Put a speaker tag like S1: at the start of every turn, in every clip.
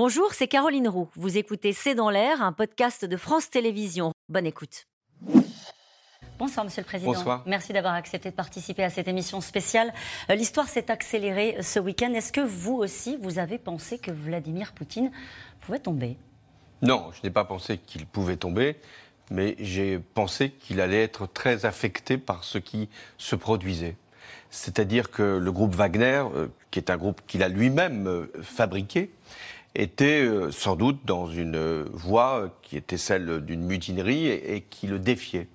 S1: Bonjour, c'est Caroline Roux. Vous écoutez C'est dans l'air, un podcast de France Télévisions. Bonne écoute. Bonsoir, Monsieur le Président.
S2: Bonsoir.
S1: Merci d'avoir accepté de participer à cette émission spéciale. Euh, L'histoire s'est accélérée ce week-end. Est-ce que vous aussi, vous avez pensé que Vladimir Poutine pouvait tomber?
S2: Non, je n'ai pas pensé qu'il pouvait tomber, mais j'ai pensé qu'il allait être très affecté par ce qui se produisait. C'est-à-dire que le groupe Wagner, euh, qui est un groupe qu'il a lui-même euh, fabriqué, était euh, sans doute dans une euh, voie euh, qui était celle d'une mutinerie et, et qui le défiait.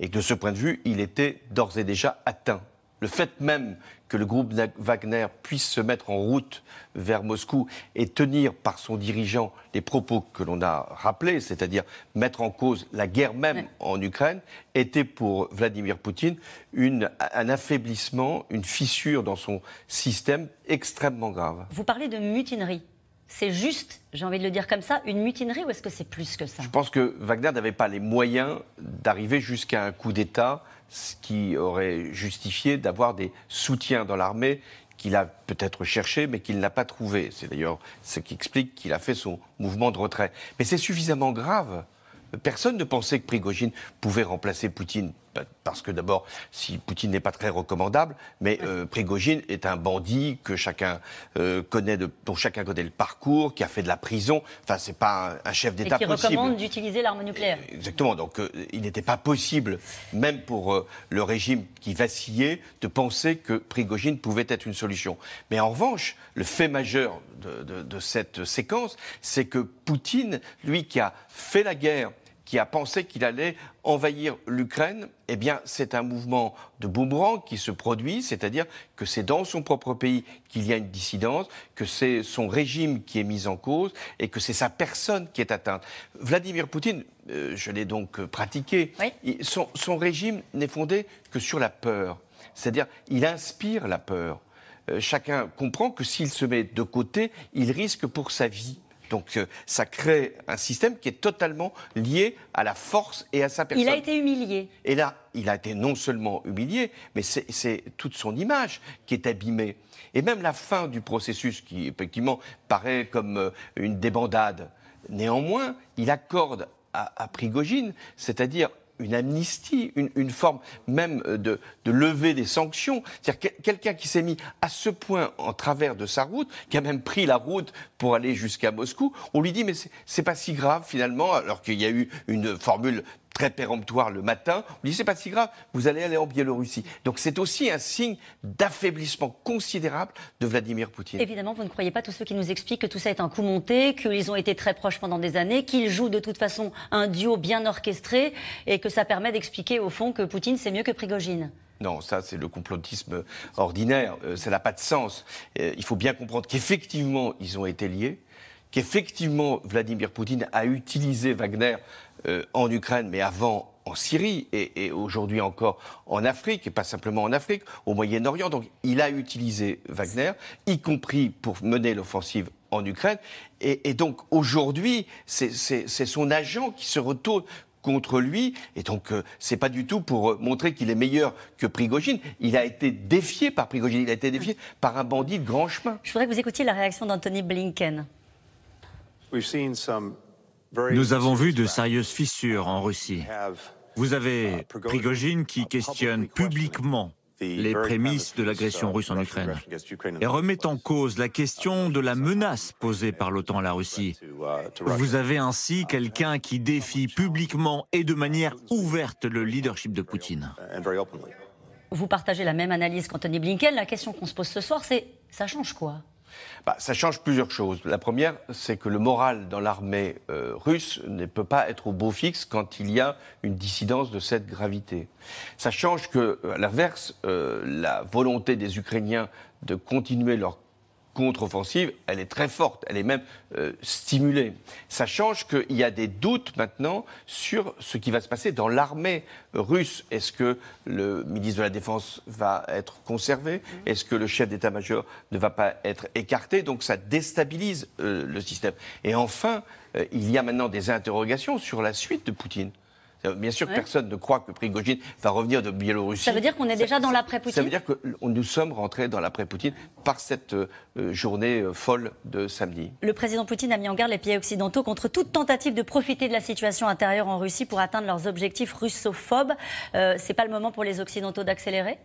S2: Et de ce point de vue, il était d'ores et déjà atteint. Le fait même que le groupe Wagner puisse se mettre en route vers Moscou et tenir par son dirigeant les propos que l'on a rappelés, c'est-à-dire mettre en cause la guerre même
S1: Ouais.
S2: en Ukraine, était pour Vladimir Poutine une, un affaiblissement, une fissure dans son système extrêmement grave.
S1: Vous parlez de mutinerie. C'est juste, j'ai envie de le dire comme ça, une mutinerie ou est-ce que c'est plus que ça?
S2: Je pense que Wagner n'avait pas les moyens d'arriver jusqu'à un coup d'État, ce qui aurait justifié d'avoir des soutiens dans l'armée qu'il a peut-être cherché, mais qu'il n'a pas trouvé. C'est d'ailleurs ce qui explique qu'il a fait son mouvement de retrait. Mais c'est suffisamment grave. Personne ne pensait que Prigogine pouvait remplacer Poutine. Parce que d'abord, si Poutine n'est pas très recommandable, mais euh, Prigogine est un bandit que chacun euh, connaît, de, dont chacun connaît le parcours, qui a fait de la prison. Enfin, c'est pas un, un chef
S1: Et
S2: d'État
S1: qui
S2: possible.
S1: recommande d'utiliser l'arme nucléaire.
S2: Exactement. Donc, euh, il n'était pas possible, même pour euh, le régime qui vacillait, de penser que Prigogine pouvait être une solution. Mais en revanche, le fait majeur de, de- de cette séquence, c'est que Poutine, lui qui a fait la guerre, qui a pensé qu'il allait envahir l'Ukraine, eh bien, c'est un mouvement de boomerang qui se produit, c'est-à-dire que c'est dans son propre pays qu'il y a une dissidence, que c'est son régime qui est mis en cause et que c'est sa personne qui est atteinte. Vladimir Poutine, euh, je l'ai donc euh, pratiqué,
S1: Oui.
S2: il- son, son régime n'est fondé que sur la peur. C'est-à-dire, il inspire la peur. Euh, chacun comprend que s'il se met de côté, il risque pour sa vie. Donc, euh, ça crée un système qui est totalement lié à la force et à sa personne.
S1: Il a été humilié.
S2: Et là, il a été non seulement humilié, mais c'est toute son image qui est abîmée. Et même la fin du processus, qui effectivement paraît comme euh, une débandade, néanmoins, il accorde à, à Prigogine, c'est-à-dire une amnistie, une, une forme même euh, de, de lever des sanctions. C'est-à-dire que- quelqu'un qui s'est mis à ce point en travers de sa route, qui a même pris la route pour aller jusqu'à Moscou, on lui dit mais c'est- c'est pas si grave finalement, alors qu'il y a eu une formule très péremptoire le matin, on lui dit c'est pas si grave, vous allez aller en Biélorussie. Donc c'est aussi un signe d'affaiblissement considérable de Vladimir Poutine.
S1: Évidemment, vous ne croyez pas tous ceux qui nous expliquent que tout ça est un coup monté, qu'ils ont été très proches pendant des années, qu'ils jouent de toute façon un duo bien orchestré et que ça permet d'expliquer au fond que Poutine c'est mieux que Prigogine.
S2: Non, ça c'est le complotisme ordinaire, euh, ça n'a pas de sens. Euh, il faut bien comprendre qu'effectivement ils ont été liés, qu'effectivement Vladimir Poutine a utilisé Wagner euh, en Ukraine, mais avant en Syrie et, et aujourd'hui encore en Afrique, et pas simplement en Afrique, au Moyen-Orient. Donc il a utilisé Wagner, y compris pour mener l'offensive en Ukraine. Et, et donc aujourd'hui, c'est son agent qui se retourne contre lui. Et donc, euh, c'est pas du tout pour euh, montrer qu'il est meilleur que Prigogine. Il a été défié par Prigogine. Il a été défié par un bandit de grand chemin.
S1: Je voudrais que vous écoutiez la réaction d'Anthony Blinken.
S3: Nous avons vu de sérieuses fissures en Russie. Vous avez Prigogine qui questionne publiquement les prémices de l'agression russe en Ukraine et remet en cause la question de la menace posée par l'OTAN à la Russie. Vous avez ainsi quelqu'un qui défie publiquement et de manière ouverte le leadership de Poutine.
S1: Vous partagez la même analyse qu'Anthony Blinken. La question qu'on se pose ce soir, c'est ça change quoi?
S2: Bah, ça change plusieurs choses. La première, c'est que le moral dans l'armée euh, russe ne peut pas être au beau fixe quand il y a une dissidence de cette gravité. Ça change que, à l'inverse, euh, la volonté des Ukrainiens de continuer leur contre-offensive, elle est très forte, elle est même euh, stimulée. Ça change qu'il y a des doutes maintenant sur ce qui va se passer dans l'armée russe. Est-ce que le ministre de la Défense va être conservé? Est-ce que le chef d'état-major ne va pas être écarté? Donc ça déstabilise euh, le système. Et enfin, euh, il y a maintenant des interrogations sur la suite de Poutine. Bien sûr, personne ne croit que Prigogine va revenir de Biélorussie.
S1: Ça veut dire qu'on est déjà dans l'après-Poutine
S2: Ça veut dire que nous sommes rentrés dans l'après-Poutine par cette euh, journée euh, folle de samedi.
S1: Le président Poutine a mis en garde les pays occidentaux contre toute tentative de profiter de la situation intérieure en Russie pour atteindre leurs objectifs russophobes. Euh, Ce n'est pas le moment pour les Occidentaux d'accélérer?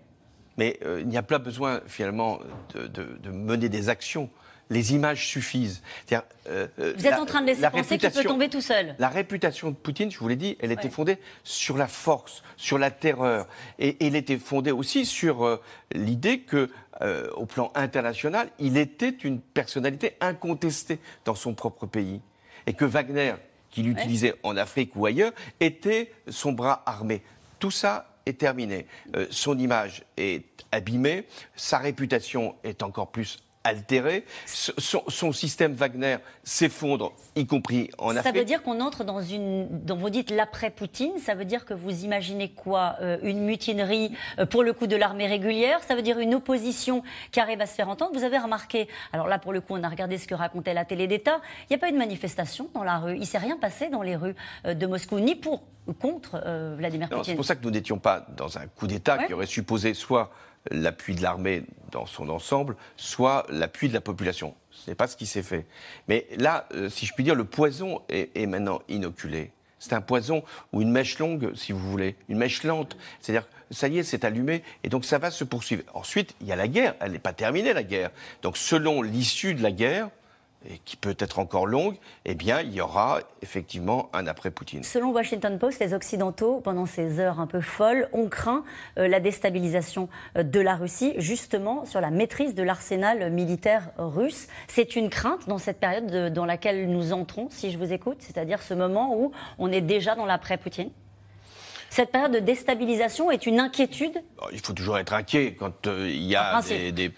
S2: Mais il n'y a pas besoin finalement de mener des actions les images suffisent.
S1: Euh, euh, vous êtes en train de laisser penser qu'il peut tomber tout seul.
S2: La réputation de Poutine, je vous l'ai dit, elle était fondée sur la force, sur la terreur. Et, elle était fondée aussi sur euh, l'idée que, au plan international, il était une personnalité incontestée dans son propre pays. Et que Wagner, qu'il utilisait en Afrique ou ailleurs, était son bras armé. Tout ça est terminé. son image est abîmée, sa réputation est encore plus altéré. Son, système Wagner s'effondre, y compris en Afrique.
S1: Ça veut dire qu'on entre dans une. dont vous dites l'après-Poutine. Ça veut dire que vous imaginez quoi euh, Une mutinerie euh, pour le coup de l'armée régulière Ça veut dire une opposition qui arrive à se faire entendre Vous avez remarqué. Alors là, pour le coup, on a regardé ce que racontait la télé d'État. Il n'y a pas eu de manifestation dans la rue. Il ne s'est rien passé dans les rues euh, de Moscou, ni pour contre Vladimir Poutine.
S2: C'est pour ça que nous n'étions pas dans un coup d'État qui aurait supposé soit l'appui de l'armée dans son ensemble, soit l'appui de la population. Ce n'est pas ce qui s'est fait. Mais là, euh, si je puis dire, le poison est, maintenant inoculé. C'est un poison ou une mèche longue, si vous voulez, une mèche lente. C'est-à-dire, ça y est, c'est allumé, et donc ça va se poursuivre. Ensuite, il y a la guerre. Elle n'est pas terminée, la guerre. Donc, selon l'issue de la guerre, et qui peut être encore longue, eh bien, il y aura effectivement un après-Poutine.
S1: Selon Washington Post, les Occidentaux, pendant ces heures un peu folles, ont craint euh, la déstabilisation euh, de la Russie, justement sur la maîtrise de l'arsenal militaire russe. C'est une crainte dans cette période dans laquelle nous entrons, si je vous écoute, c'est-à-dire ce moment où on est déjà dans l'après-Poutine? Cette période de déstabilisation est une inquiétude
S2: Il faut toujours être inquiet quand euh, il y a des,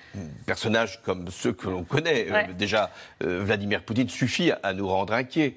S2: personnages comme ceux que l'on connaît. Euh, déjà, euh, Vladimir Poutine suffit à nous rendre inquiets.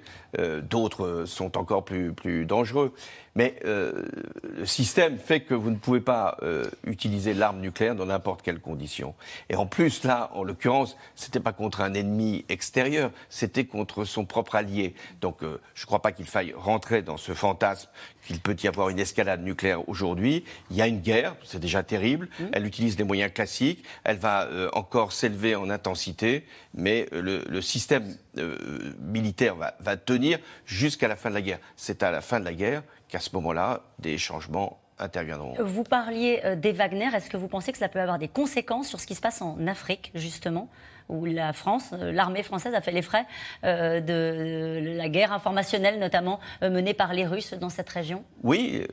S2: D'autres sont encore plus, plus dangereux. Mais le système fait que vous ne pouvez pas utiliser l'arme nucléaire dans n'importe quelle condition. Et en plus, là, en l'occurrence, c'était pas contre un ennemi extérieur, c'était contre son propre allié. Donc, je ne crois pas qu'il faille rentrer dans ce fantasme qu'il peut y avoir une escalade nucléaire aujourd'hui. Il y a une guerre, c'est déjà terrible. Mmh. Elle utilise les moyens classiques. Elle va euh, encore s'élever en intensité, mais euh, le, système euh, militaire va, va tenir jusqu'à la fin de la guerre. C'est à la fin de la guerre qu'à ce moment-là, des changements interviendront.
S1: Vous parliez des Wagner. Est-ce que vous pensez que ça peut avoir des conséquences sur ce qui se passe en Afrique, justement où la France, euh, l'armée française a fait les frais euh, de la guerre informationnelle, notamment euh, menée par les Russes dans cette région?
S2: Oui,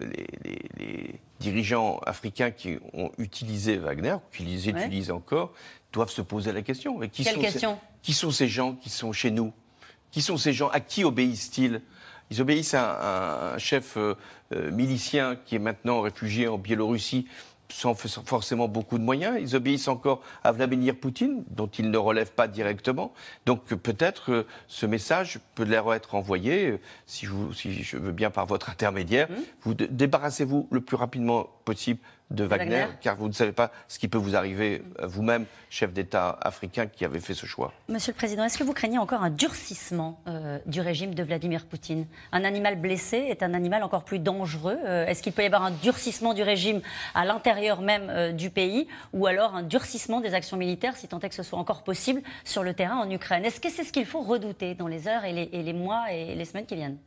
S2: les, dirigeants africains qui ont utilisé Wagner, qui les utilisent encore, doivent se poser la question.
S1: qui Quelle sont question? Ces,
S2: Qui sont ces gens qui sont chez nous? Qui sont ces gens? À qui obéissent-ils? Ils obéissent à un, chef milicien qui est maintenant réfugié en Biélorussie sans forcément beaucoup de moyens. Ils obéissent encore à Vladimir Poutine, dont ils ne relèvent pas directement. Donc peut-être euh, ce message peut leur être envoyé, euh, si, si je veux bien par votre intermédiaire. Mmh. Vous débarrassez-vous le plus rapidement possible de Wagner, car vous ne savez pas ce qui peut vous arriver euh, vous-même, chef d'État africain qui avait fait ce choix.
S1: Monsieur le Président, est-ce que vous craignez encore un durcissement euh, du régime de Vladimir Poutine? Un animal blessé est un animal encore plus dangereux. Euh, est-ce qu'il peut y avoir un durcissement du régime à l'intérieur même du pays, ou alors un durcissement des actions militaires, si tant est que ce soit encore possible, sur le terrain en Ukraine? Est-ce que c'est ce qu'il faut redouter dans les heures et les mois et les semaines qui viennent?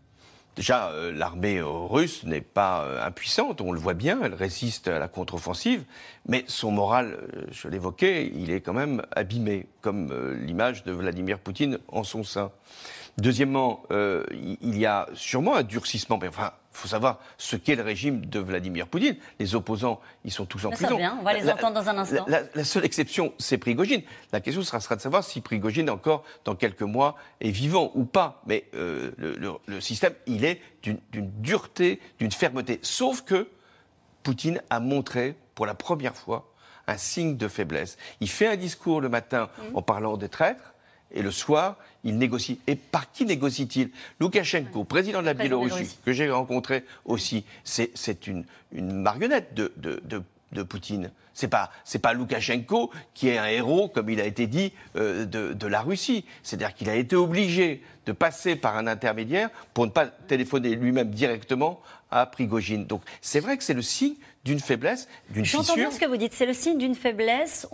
S2: Déjà, euh, l'armée euh, russe n'est pas euh, impuissante, on le voit bien, elle résiste à la contre-offensive, mais son moral, je l'évoquais, il est quand même abîmé, comme l'image de Vladimir Poutine en son sein. Deuxièmement, il y a sûrement un durcissement, mais enfin, il faut savoir ce qu'est le régime de Vladimir Poutine. Les opposants, ils sont tous en prison.
S1: Bien, on va les entendre dans un instant.
S2: La, seule exception, c'est Prigogine. La question sera, de savoir si Prigogine, encore dans quelques mois, est vivant ou pas. Mais euh, le, système, il est d'une dureté, d'une fermeté. Sauf que Poutine a montré, pour la première fois, un signe de faiblesse. Il fait un discours le matin mmh. en parlant des traîtres et le soir, il négocie. Et par qui négocie-t-il? Loukachenko, président de la Biélorussie, que j'ai rencontré aussi, c'est une, marionnette de, de, de, de Poutine. C'est pas c'est pas Loukachenko qui est un héros, comme il a été dit, euh, de, de, la Russie. C'est-à-dire qu'il a été obligé de passer par un intermédiaire pour ne pas téléphoner lui-même directement à Prigogine. Donc c'est vrai que c'est le signe d'une faiblesse, d'une fissure.
S1: J'entends bien ce que vous dites. C'est le signe d'une faiblesse.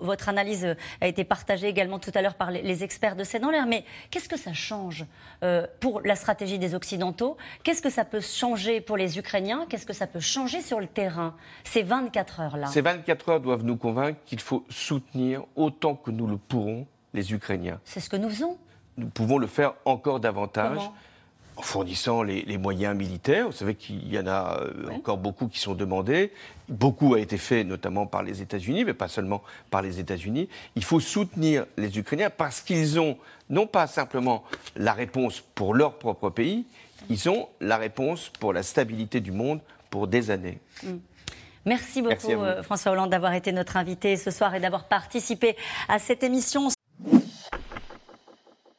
S1: votre analyse a été partagée également tout à l'heure par les, experts de C'est dans l'air. Mais qu'est-ce que ça change euh, pour la stratégie des Occidentaux? Qu'est-ce que ça peut changer pour les Ukrainiens? Qu'est-ce que ça peut changer sur le terrain Ces 24 heures-là?
S2: Ces 24 heures doivent nous convaincre qu'il faut soutenir autant que nous le pourrons les Ukrainiens.
S1: C'est ce que nous faisons.
S2: Nous pouvons le faire encore davantage en fournissant les, moyens militaires. Vous savez qu'il y en a euh, encore beaucoup qui sont demandés. Beaucoup a été fait notamment par les États-Unis, mais pas seulement par les États-Unis. Il faut soutenir les Ukrainiens parce qu'ils ont non pas simplement la réponse pour leur propre pays, ils ont la réponse pour la stabilité du monde pour des années. Mm.
S1: Merci beaucoup euh, François Hollande d'avoir été notre invité ce soir et d'avoir participé à cette émission.